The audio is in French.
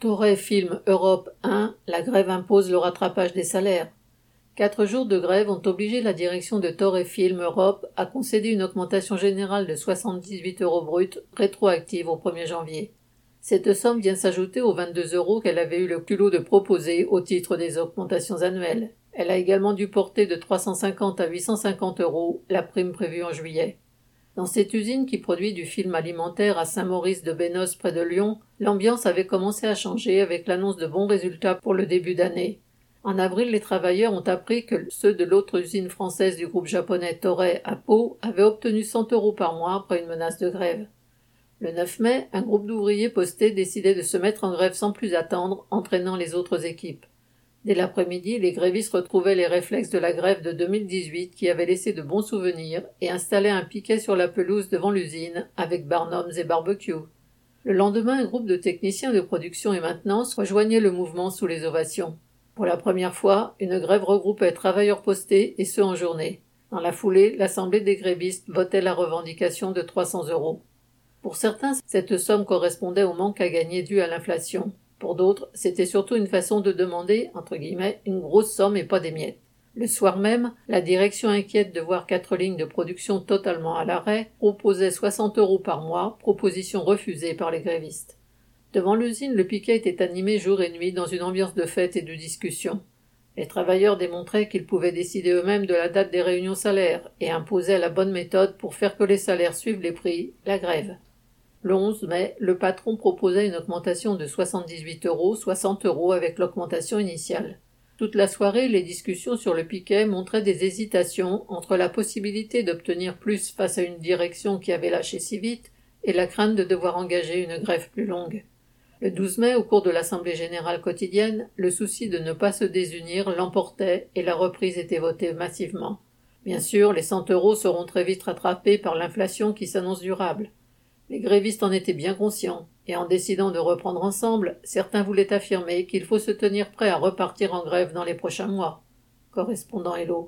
Toré Film Europe 1, la grève impose le rattrapage des salaires. Quatre jours de grève ont obligé la direction de Toré Film Europe à concéder une augmentation générale de 78 euros bruts rétroactive au 1er janvier. Cette somme vient s'ajouter aux 22 euros qu'elle avait eu le culot de proposer au titre des augmentations annuelles. Elle a également dû porter de 350 à 850 euros la prime prévue en juillet. Dans cette usine qui produit du film alimentaire à Saint-Maurice de Bénos près de Lyon, l'ambiance avait commencé à changer avec l'annonce de bons résultats pour le début d'année. En avril, les travailleurs ont appris que ceux de l'autre usine française du groupe japonais Toray à Pau avaient obtenu 100 euros par mois après une menace de grève. Le 9 mai, un groupe d'ouvriers postés décidait de se mettre en grève sans plus attendre, entraînant les autres équipes. Dès l'après-midi, les grévistes retrouvaient les réflexes de la grève de 2018 qui avait laissé de bons souvenirs et installaient un piquet sur la pelouse devant l'usine avec barnums et barbecue. Le lendemain, un groupe de techniciens de production et maintenance rejoignait le mouvement sous les ovations. Pour la première fois, une grève regroupait travailleurs postés et ceux en journée. Dans la foulée, l'Assemblée des grévistes votait la revendication de 300 euros. Pour certains, cette somme correspondait au manque à gagner dû à l'inflation. Pour d'autres, c'était surtout une façon de demander, entre guillemets, une grosse somme et pas des miettes. Le soir même, la direction inquiète de voir quatre lignes de production totalement à l'arrêt proposait 60 euros par mois, proposition refusée par les grévistes. Devant l'usine, le piquet était animé jour et nuit dans une ambiance de fête et de discussion. Les travailleurs démontraient qu'ils pouvaient décider eux-mêmes de la date des réunions salaires et imposaient la bonne méthode pour faire que les salaires suivent les prix, la grève. Le 11 mai, le patron proposait une augmentation de 78 euros, 60 euros avec l'augmentation initiale. Toute la soirée, les discussions sur le piquet montraient des hésitations entre la possibilité d'obtenir plus face à une direction qui avait lâché si vite et la crainte de devoir engager une grève plus longue. Le 12 mai, au cours de l'Assemblée générale quotidienne, le souci de ne pas se désunir l'emportait et la reprise était votée massivement. Bien sûr, les 100 euros seront très vite rattrapés par l'inflation qui s'annonce durable. Les grévistes en étaient bien conscients, et en décidant de reprendre ensemble, certains voulaient affirmer qu'il faut se tenir prêt à repartir en grève dans les prochains mois. Correspondant Hello.